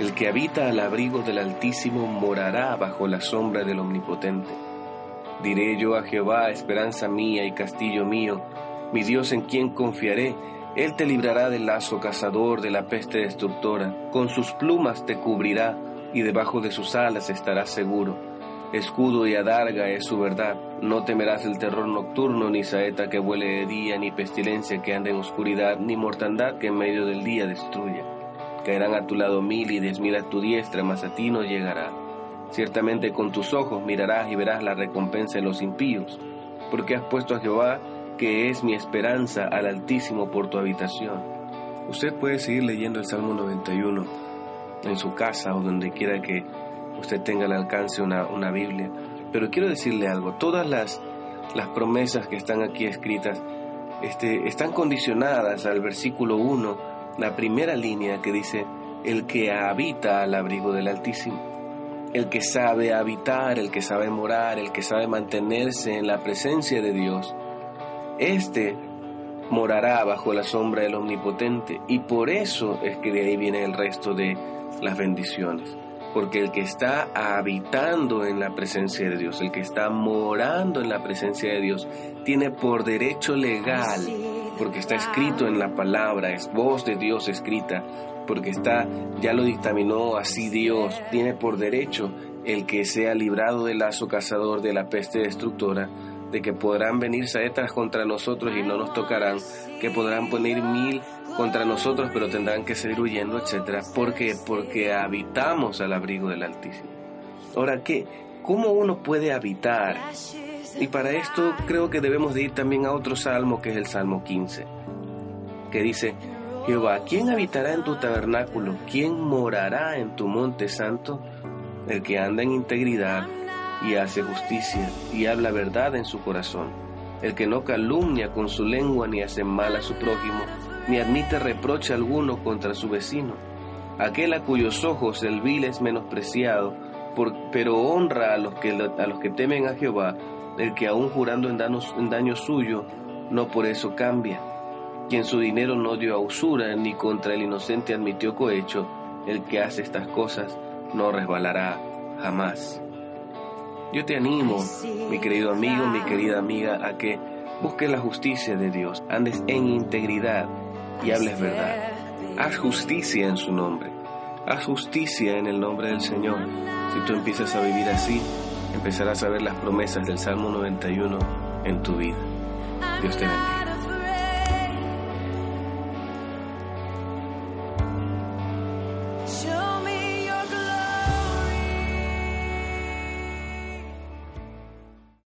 El que habita al abrigo del Altísimo morará bajo la sombra del Omnipotente. Diré yo a Jehová, esperanza mía y castillo mío, mi Dios en quien confiaré. Él te librará del lazo cazador, de la peste destructora. Con sus plumas te cubrirá y debajo de sus alas estarás seguro. Escudo y adarga es su verdad. No temerás el terror nocturno, ni saeta que vuele de día, ni pestilencia que ande en oscuridad, ni mortandad que en medio del día destruya. Caerán a tu lado mil y diez mil a tu diestra, mas a ti no llegará. Ciertamente con tus ojos mirarás y verás la recompensa de los impíos, porque has puesto a Jehová, que es mi esperanza, al Altísimo por tu habitación. Usted puede seguir leyendo el Salmo 91 en su casa o donde quiera que usted tenga al alcance una, una Biblia. Pero quiero decirle algo, todas las, las promesas que están aquí escritas este, están condicionadas al versículo 1 la primera línea que dice, el que habita al abrigo del Altísimo, el que sabe habitar, el que sabe morar, el que sabe mantenerse en la presencia de Dios, este morará bajo la sombra del Omnipotente y por eso es que de ahí viene el resto de las bendiciones. Porque el que está habitando en la presencia de Dios, el que está morando en la presencia de Dios, tiene por derecho legal porque está escrito en la palabra, es voz de Dios escrita, porque está, ya lo dictaminó así Dios, tiene por derecho el que sea librado del lazo cazador de la peste destructora, de que podrán venir saetas contra nosotros y no nos tocarán, que podrán poner mil contra nosotros pero tendrán que seguir huyendo, etcétera, porque porque habitamos al abrigo del Altísimo. Ahora, ¿qué? ¿Cómo uno puede habitar y para esto creo que debemos de ir también a otro salmo que es el Salmo 15, que dice, Jehová, ¿quién habitará en tu tabernáculo? ¿Quién morará en tu monte santo? El que anda en integridad y hace justicia y habla verdad en su corazón. El que no calumnia con su lengua ni hace mal a su prójimo, ni admite reproche alguno contra su vecino. Aquel a cuyos ojos el vil es menospreciado, pero honra a los, que, a los que temen a Jehová, el que aún jurando en daño, suyo, no por eso cambia. Quien su dinero no dio a usura, ni contra el inocente admitió cohecho, el que hace estas cosas no resbalará jamás. Yo te animo, mi querido amigo, mi querida amiga, a que busques la justicia de Dios, andes en integridad y hables verdad. Haz justicia en su nombre. Haz justicia en el nombre del Señor. Si tú empiezas a vivir así, empezarás a ver las promesas del Salmo 91 en tu vida. Dios te bendiga.